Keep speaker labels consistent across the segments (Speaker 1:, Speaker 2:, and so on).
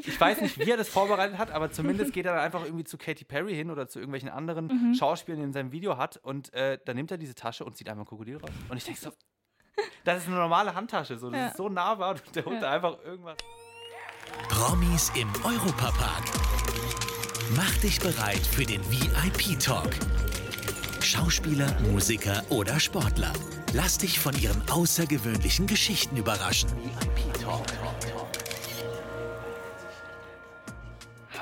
Speaker 1: Ich weiß nicht, wie er das vorbereitet hat, aber zumindest geht er dann einfach irgendwie zu Katy Perry hin oder zu irgendwelchen anderen
Speaker 2: Mhm.
Speaker 1: Schauspielern, die er in seinem Video hat. Und äh, dann nimmt er diese Tasche und zieht einfach ein Krokodil raus. Und ich denke so, das ist eine normale Handtasche. So, das
Speaker 2: Ja.
Speaker 1: ist so nahbar und der holt
Speaker 2: Ja.
Speaker 1: da einfach irgendwas.
Speaker 3: Promis im Europapark. Mach dich bereit für den VIP-Talk. Schauspieler, Musiker oder Sportler. Lass dich von ihren außergewöhnlichen Geschichten überraschen. VIP-Talk.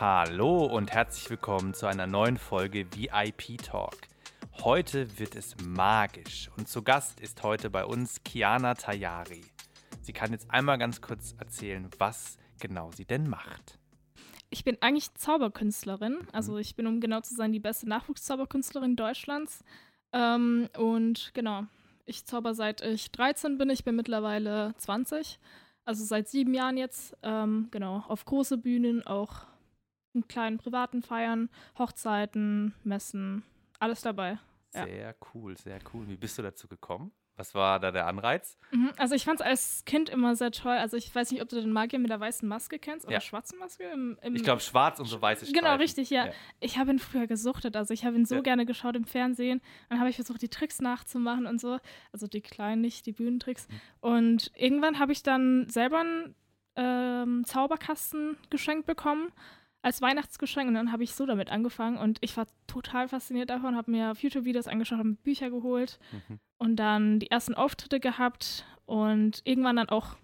Speaker 1: Hallo und herzlich willkommen zu einer neuen Folge VIP Talk. Heute wird es magisch und zu Gast ist heute bei uns Kiana Tayari. Sie kann jetzt einmal ganz kurz erzählen, was genau sie denn macht.
Speaker 2: Ich bin eigentlich Zauberkünstlerin. Also ich bin, um genau zu sein, die beste Nachwuchszauberkünstlerin Deutschlands. Ähm, und genau, ich zauber seit ich 13 bin. Ich bin mittlerweile 20. Also seit sieben Jahren jetzt. Ähm, genau, auf große Bühnen, auch in kleinen privaten Feiern, Hochzeiten, Messen, alles dabei. Ja.
Speaker 1: Sehr cool, sehr cool. Wie bist du dazu gekommen? Was war da der Anreiz?
Speaker 2: Mhm, Also ich fand es als Kind immer sehr toll. Also ich weiß nicht, ob du den Magier mit der weißen Maske kennst oder
Speaker 1: Ja.
Speaker 2: schwarzen Maske. Im, im
Speaker 1: Ich glaube schwarz und so weiße Streifen.
Speaker 2: Genau, richtig, ja.
Speaker 1: Ja.
Speaker 2: Ich habe ihn früher gesuchtet. Also ich habe ihn so
Speaker 1: Ja.
Speaker 2: gerne geschaut im Fernsehen. Dann habe ich versucht, die Tricks nachzumachen und so. Also die kleinen, nicht die Bühnentricks.
Speaker 1: Mhm.
Speaker 2: Und irgendwann habe ich dann selber einen ähm, Zauberkasten geschenkt bekommen als Weihnachtsgeschenk und dann habe ich so damit angefangen und ich war total fasziniert davon, habe mir YouTube-Videos angeschaut, habe Bücher geholt
Speaker 1: Mhm.
Speaker 2: und dann die ersten Auftritte gehabt und irgendwann dann auch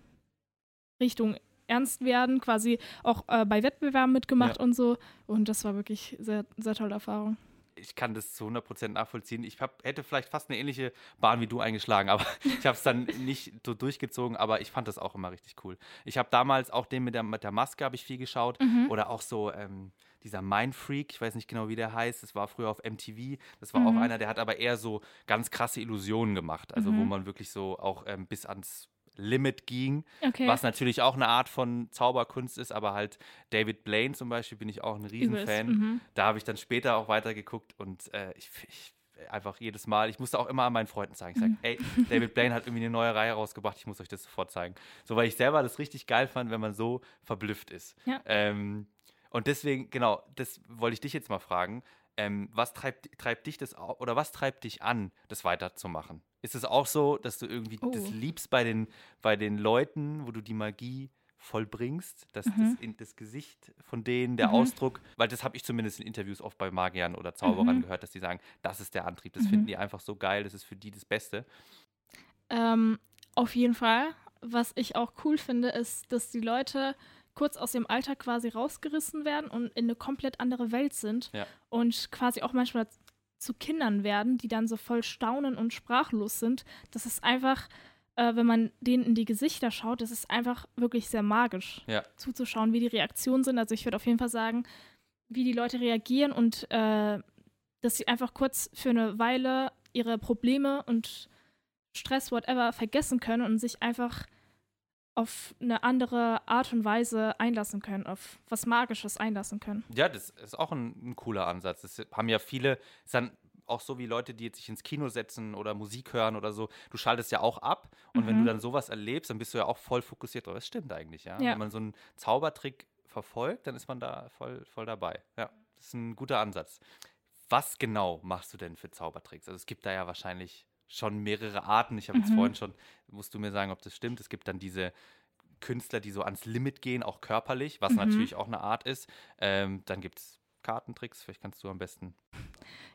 Speaker 2: Richtung ernst werden, quasi auch äh, bei Wettbewerben mitgemacht
Speaker 1: Ja.
Speaker 2: und so. Und das war wirklich sehr, sehr tolle Erfahrung.
Speaker 1: Ich kann das zu 100% nachvollziehen. Ich hab, hätte vielleicht fast eine ähnliche Bahn wie du eingeschlagen, aber ich habe es dann nicht so durchgezogen, aber ich fand das auch immer richtig cool. Ich habe damals auch den mit der, mit der Maske habe ich viel geschaut
Speaker 2: Mhm.
Speaker 1: oder auch so ähm, dieser Mindfreak, ich weiß nicht genau, wie der heißt, das war früher auf MTV, das war auch
Speaker 2: Mhm.
Speaker 1: einer, der hat aber eher so ganz krasse Illusionen gemacht, also wo
Speaker 2: Mhm.
Speaker 1: man wirklich so auch ähm, bis ans Limit ging,
Speaker 2: Okay.
Speaker 1: was natürlich auch eine Art von Zauberkunst ist, aber halt David Blaine zum Beispiel bin ich auch ein. Riesenfan
Speaker 2: Mhm.
Speaker 1: da habe ich dann später auch weitergeguckt und äh, ich, ich einfach jedes Mal, ich musste auch immer an meinen Freunden zeigen. Ich sage,
Speaker 2: Mhm.
Speaker 1: ey, David Blaine hat irgendwie eine neue Reihe rausgebracht, ich muss euch das sofort zeigen. So, weil ich selber das richtig geil fand, wenn man so verblüfft ist.
Speaker 2: Ja.
Speaker 1: Ähm, und deswegen, genau, das wollte ich dich jetzt mal fragen. Ähm, was treibt, treibt dich das oder was treibt dich an, das weiterzumachen? Ist es auch so, dass du irgendwie das
Speaker 2: Oh.
Speaker 1: liebst bei den, bei den Leuten, wo du die Magie vollbringst, dass das
Speaker 2: Mhm.
Speaker 1: in das Gesicht von denen, der
Speaker 2: Mhm.
Speaker 1: Ausdruck, weil das habe ich zumindest in Interviews oft bei Magiern oder Zauberern
Speaker 2: Mhm.
Speaker 1: gehört, dass die sagen, das ist der Antrieb, das
Speaker 2: Mhm.
Speaker 1: finden die einfach so geil, das ist für die das Beste.
Speaker 2: Ähm, auf jeden Fall. Was ich auch cool finde, ist, dass die Leute kurz aus dem Alltag quasi rausgerissen werden und in eine komplett andere Welt sind
Speaker 1: Ja.
Speaker 2: und quasi auch manchmal zu Kindern werden, die dann so voll staunen und sprachlos sind. Das ist einfach, äh, wenn man denen in die Gesichter schaut, das ist einfach wirklich sehr magisch
Speaker 1: Ja.
Speaker 2: zuzuschauen, wie die Reaktionen sind. Also ich würde auf jeden Fall sagen, wie die Leute reagieren und äh, dass sie einfach kurz für eine Weile ihre Probleme und Stress, whatever, vergessen können und sich einfach auf eine andere Art und Weise einlassen können, auf was Magisches einlassen können.
Speaker 1: Ja, das ist auch ein, ein cooler Ansatz. Das haben ja viele, ist dann auch so wie Leute, die jetzt sich ins Kino setzen oder Musik hören oder so. Du schaltest ja auch ab und wenn du
Speaker 2: Mhm.
Speaker 1: dann sowas erlebst, dann bist du ja auch voll fokussiert. drauf. Das stimmt eigentlich, ja.
Speaker 2: Ja.
Speaker 1: Wenn man so einen Zaubertrick verfolgt, dann ist man da voll, voll dabei. Ja, das ist ein guter Ansatz. Was genau machst du denn für Zaubertricks? Also es gibt da ja wahrscheinlich schon mehrere Arten. Ich habe jetzt
Speaker 2: Mhm.
Speaker 1: vorhin schon, musst du mir sagen, ob das stimmt. Es gibt dann diese Künstler, die so ans Limit gehen, auch körperlich, was
Speaker 2: Mhm.
Speaker 1: natürlich auch eine Art ist. Ähm, dann gibt es Kartentricks, vielleicht kannst du am besten.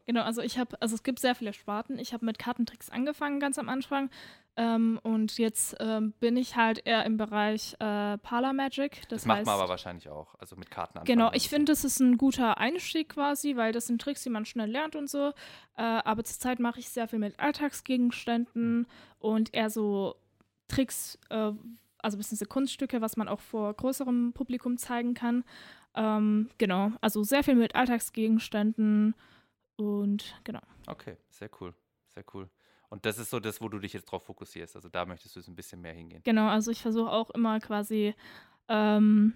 Speaker 2: Genau, also ich habe, also es gibt sehr viele Sparten. Ich habe mit Kartentricks angefangen ganz am Anfang ähm, und jetzt ähm, bin ich halt eher im Bereich äh, Parlor Magic. Das,
Speaker 1: Das, macht
Speaker 2: heißt,
Speaker 1: man aber wahrscheinlich auch, also mit Karten anfangen.
Speaker 2: Genau, ich finde, das ist ein guter Einstieg quasi, weil das sind Tricks, die man schnell lernt und so. Äh, aber zurzeit mache ich sehr viel mit Alltagsgegenständen und eher so Tricks, äh, also beziehungsweise Kunststücke, was man auch vor größerem Publikum zeigen kann. Ähm, genau, also sehr viel mit Alltagsgegenständen und genau.
Speaker 1: Okay, sehr cool, sehr cool. Und das ist so das, wo du dich jetzt drauf fokussierst. Also da möchtest du jetzt ein bisschen mehr hingehen.
Speaker 2: Genau, also ich versuche auch immer quasi ähm,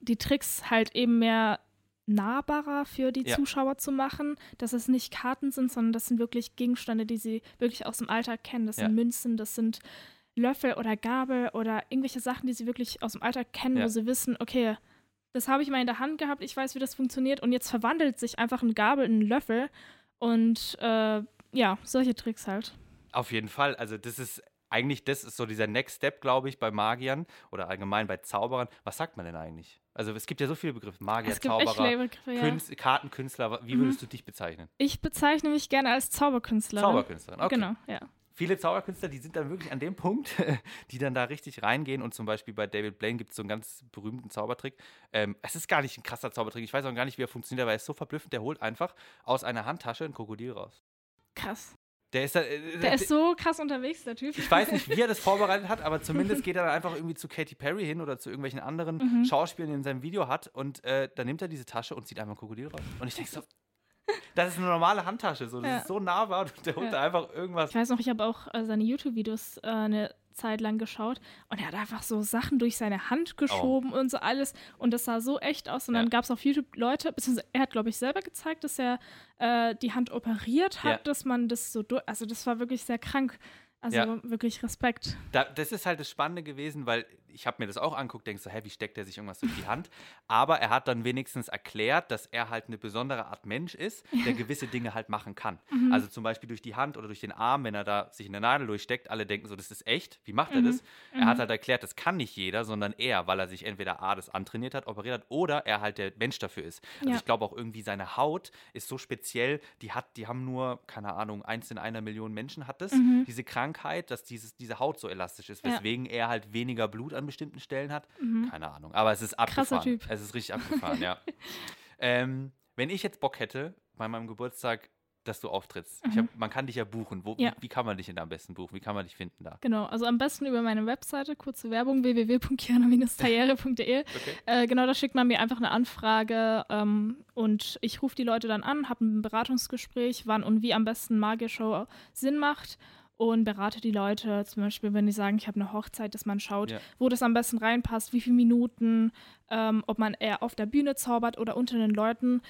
Speaker 2: die Tricks halt eben mehr nahbarer für die
Speaker 1: Ja.
Speaker 2: Zuschauer zu machen, dass es nicht Karten sind, sondern das sind wirklich Gegenstände, die sie wirklich aus dem Alltag kennen. Das
Speaker 1: Ja.
Speaker 2: sind Münzen, das sind Löffel oder Gabel oder irgendwelche Sachen, die sie wirklich aus dem Alltag kennen,
Speaker 1: Ja.
Speaker 2: wo sie wissen, okay, das habe ich mal in der Hand gehabt, ich weiß, wie das funktioniert und jetzt verwandelt sich einfach ein Gabel in einen Löffel und äh, ja, solche Tricks halt.
Speaker 1: Auf jeden Fall. Also das ist eigentlich, das ist so dieser Next Step, glaube ich, bei Magiern oder allgemein bei Zauberern. Was sagt man denn eigentlich? Also es gibt ja so viele Begriffe. Magier,
Speaker 2: Es gibt
Speaker 1: Zauberer,
Speaker 2: echt viele Begriffe, ja.
Speaker 1: Künst, Kartenkünstler. Wie
Speaker 2: Mhm.
Speaker 1: würdest du dich bezeichnen?
Speaker 2: Ich bezeichne mich gerne als Zauberkünstlerin.
Speaker 1: Zauberkünstlerin, okay.
Speaker 2: Genau, ja.
Speaker 1: Viele Zauberkünstler, die sind dann wirklich an dem Punkt, die dann da richtig reingehen. Und zum Beispiel bei David Blaine gibt es so einen ganz berühmten Zaubertrick. Ähm, es ist gar nicht ein krasser Zaubertrick. Ich weiß auch gar nicht, wie er funktioniert, aber er ist so verblüffend. Der holt einfach aus einer Handtasche ein Krokodil raus.
Speaker 2: Krass.
Speaker 1: Der ist, da, äh,
Speaker 2: Der ist so krass unterwegs, der Typ.
Speaker 1: Ich weiß nicht, wie er das vorbereitet hat, aber zumindest geht er dann einfach irgendwie zu Katy Perry hin oder zu irgendwelchen anderen
Speaker 2: Mhm.
Speaker 1: Schauspielern, die er in seinem Video hat. Und äh, dann nimmt er diese Tasche und zieht einfach ein Krokodil raus. Und ich denke so, das ist eine normale Handtasche. So, das
Speaker 2: Ja.
Speaker 1: ist so nahbar und der holt
Speaker 2: Ja.
Speaker 1: einfach irgendwas.
Speaker 2: Ich weiß noch, ich habe auch äh, seine YouTube-Videos äh, eine Zeit lang geschaut und er hat einfach so Sachen durch seine Hand geschoben und so alles und das sah so echt aus und
Speaker 1: Oh. Ja.
Speaker 2: dann gab es auf YouTube Leute, beziehungsweise er hat, glaube ich, selber gezeigt, dass er äh, die Hand operiert hat,
Speaker 1: Ja.
Speaker 2: dass man das so durch, also das war wirklich sehr krank. Also
Speaker 1: Ja.
Speaker 2: wirklich Respekt.
Speaker 1: Da, das ist halt das Spannende gewesen, weil ich habe mir das auch anguckt, denkst so, hä, wie steckt er sich irgendwas durch die Hand? Aber er hat dann wenigstens erklärt, dass er halt eine besondere Art Mensch ist, der gewisse Dinge halt machen kann.
Speaker 2: Mhm.
Speaker 1: Also zum Beispiel durch die Hand oder durch den Arm, wenn er da sich eine Nadel durchsteckt, alle denken so, das ist echt. Wie macht er
Speaker 2: Mhm.
Speaker 1: das? Er hat halt erklärt, das kann nicht jeder, sondern er, weil er sich entweder A, das antrainiert hat, operiert hat, oder er halt der Mensch dafür ist. Also
Speaker 2: Ja.
Speaker 1: ich glaube auch irgendwie seine Haut ist so speziell, die hat, die haben nur, keine Ahnung, eins in einer Million Menschen hat das,
Speaker 2: Mhm.
Speaker 1: diese Krankheit, dass dieses, diese Haut so elastisch ist,
Speaker 2: Ja.
Speaker 1: weswegen er halt weniger Blut an bestimmten Stellen hat.
Speaker 2: Mhm.
Speaker 1: Keine Ahnung. Aber es ist
Speaker 2: Krasser
Speaker 1: abgefahren.
Speaker 2: Typ.
Speaker 1: Es ist richtig abgefahren, ja. Ähm, wenn ich jetzt Bock hätte, bei meinem Geburtstag, dass du auftrittst,
Speaker 2: Mhm.
Speaker 1: hab, man kann dich ja buchen. Wo,
Speaker 2: Ja.
Speaker 1: Wie, wie kann man dich denn am besten buchen? Wie kann man dich finden da?
Speaker 2: Genau, also am besten über meine Webseite, kurze Werbung, www.kiana-karriere.de.
Speaker 1: Okay.
Speaker 2: Äh, genau, da schickt man mir einfach eine Anfrage ähm, und ich rufe die Leute dann an, habe ein Beratungsgespräch, wann und wie am besten Magier-Show Sinn macht und berate die Leute, zum Beispiel, wenn die sagen, ich habe eine Hochzeit, dass man schaut,
Speaker 1: Ja.
Speaker 2: wo das am besten reinpasst, wie viele Minuten, ähm, ob man eher auf der Bühne zaubert oder unter den Leuten.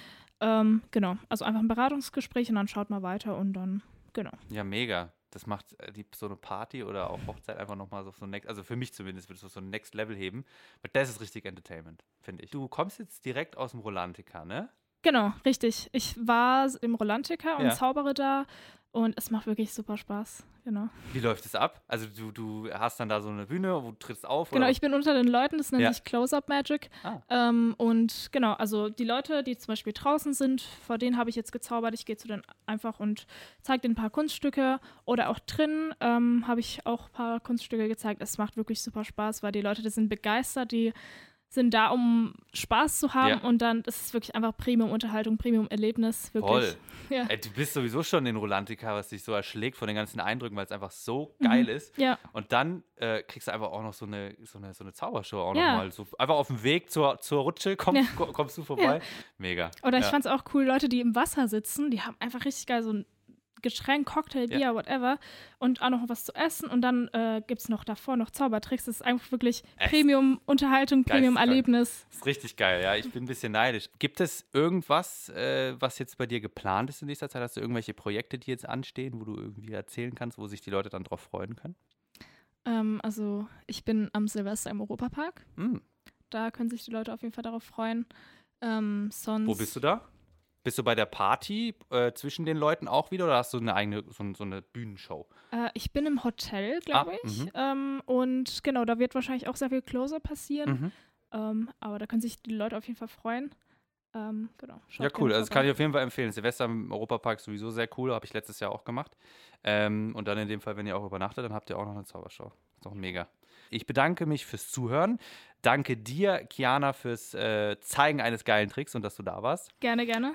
Speaker 2: Ähm, genau, also einfach ein Beratungsgespräch und dann schaut man weiter und dann, genau.
Speaker 1: Ja, mega. Das macht äh, die, so eine Party oder auch Hochzeit einfach nochmal so, so next, also für mich zumindest wird es so ein Next Level heben. Weil das ist richtig Entertainment, finde ich. Du kommst jetzt direkt aus dem Rolantica, ne?
Speaker 2: Genau, richtig. Ich war im Rolantica und
Speaker 1: Ja.
Speaker 2: zaubere da und es macht wirklich super Spaß. Genau.
Speaker 1: Wie läuft es ab? Also du, du hast dann da so eine Bühne, wo du trittst auf?
Speaker 2: Genau,
Speaker 1: oder?
Speaker 2: ich bin unter den Leuten, das nennt
Speaker 1: Ja.
Speaker 2: sich Close-Up Magic.
Speaker 1: Ah.
Speaker 2: Ähm, und genau, also die Leute, die zum Beispiel draußen sind, vor denen habe ich jetzt gezaubert. Ich gehe zu denen einfach und zeige denen ein paar Kunststücke. Oder auch drin ähm, habe ich auch ein paar Kunststücke gezeigt. Es macht wirklich super Spaß, weil die Leute, die sind begeistert, die sind da, um Spaß zu haben.
Speaker 1: Ja.
Speaker 2: Und dann ist es wirklich einfach Premium-Unterhaltung, Premium-Erlebnis.
Speaker 1: Toll.
Speaker 2: Ja.
Speaker 1: Ey, du bist sowieso schon in Rolantica, was dich so erschlägt von den ganzen Eindrücken, weil es einfach so geil ist.
Speaker 2: ja.
Speaker 1: Und dann äh, kriegst du einfach auch noch so eine, so eine, so eine Zaubershow auch
Speaker 2: Ja.
Speaker 1: nochmal. So, einfach auf dem Weg zur, zur Rutsche komm,
Speaker 2: Ja.
Speaker 1: ko- kommst du vorbei. Mega.
Speaker 2: Oder ich
Speaker 1: ja.
Speaker 2: fand es auch cool, Leute, die im Wasser sitzen, die haben einfach richtig geil so ein Getränk, Cocktail, Bier,
Speaker 1: Ja.
Speaker 2: whatever und auch noch was zu essen und dann äh, gibt es noch davor noch Zaubertricks. Das ist einfach wirklich Premium-Unterhaltung. Premium-Erlebnis.
Speaker 1: Das ist richtig geil, ja. Ich bin ein bisschen neidisch. Gibt es irgendwas, äh, was jetzt bei dir geplant ist in nächster Zeit? Hast du irgendwelche Projekte, die jetzt anstehen, wo du irgendwie erzählen kannst, wo sich die Leute dann drauf freuen können?
Speaker 2: Ähm, also ich bin am Silvester im Europapark.
Speaker 1: Hm.
Speaker 2: Da können sich die Leute auf jeden Fall darauf freuen. Ähm, sonst
Speaker 1: Wo bist du da? Bist du bei der Party äh, zwischen den Leuten auch wieder oder hast du eine eigene, so, so eine Bühnenshow?
Speaker 2: Äh, ich bin im Hotel, glaube
Speaker 1: Ah,
Speaker 2: ich.
Speaker 1: mhm.
Speaker 2: Ähm, und genau, da wird wahrscheinlich auch sehr viel Closer passieren.
Speaker 1: Mhm.
Speaker 2: Ähm, aber da können sich die Leute auf jeden Fall freuen. Ähm, genau.
Speaker 1: Ja, cool. Also das kann ich auf jeden Fall empfehlen. Silvester im Europapark ist sowieso sehr cool, habe ich letztes Jahr auch gemacht. Ähm, und dann in dem Fall, wenn ihr auch übernachtet, dann habt ihr auch noch eine Zaubershow. Ist doch mega. Ich bedanke mich fürs Zuhören. Danke dir, Kiana, fürs äh, Zeigen eines geilen Tricks und dass du da warst.
Speaker 2: Gerne, gerne.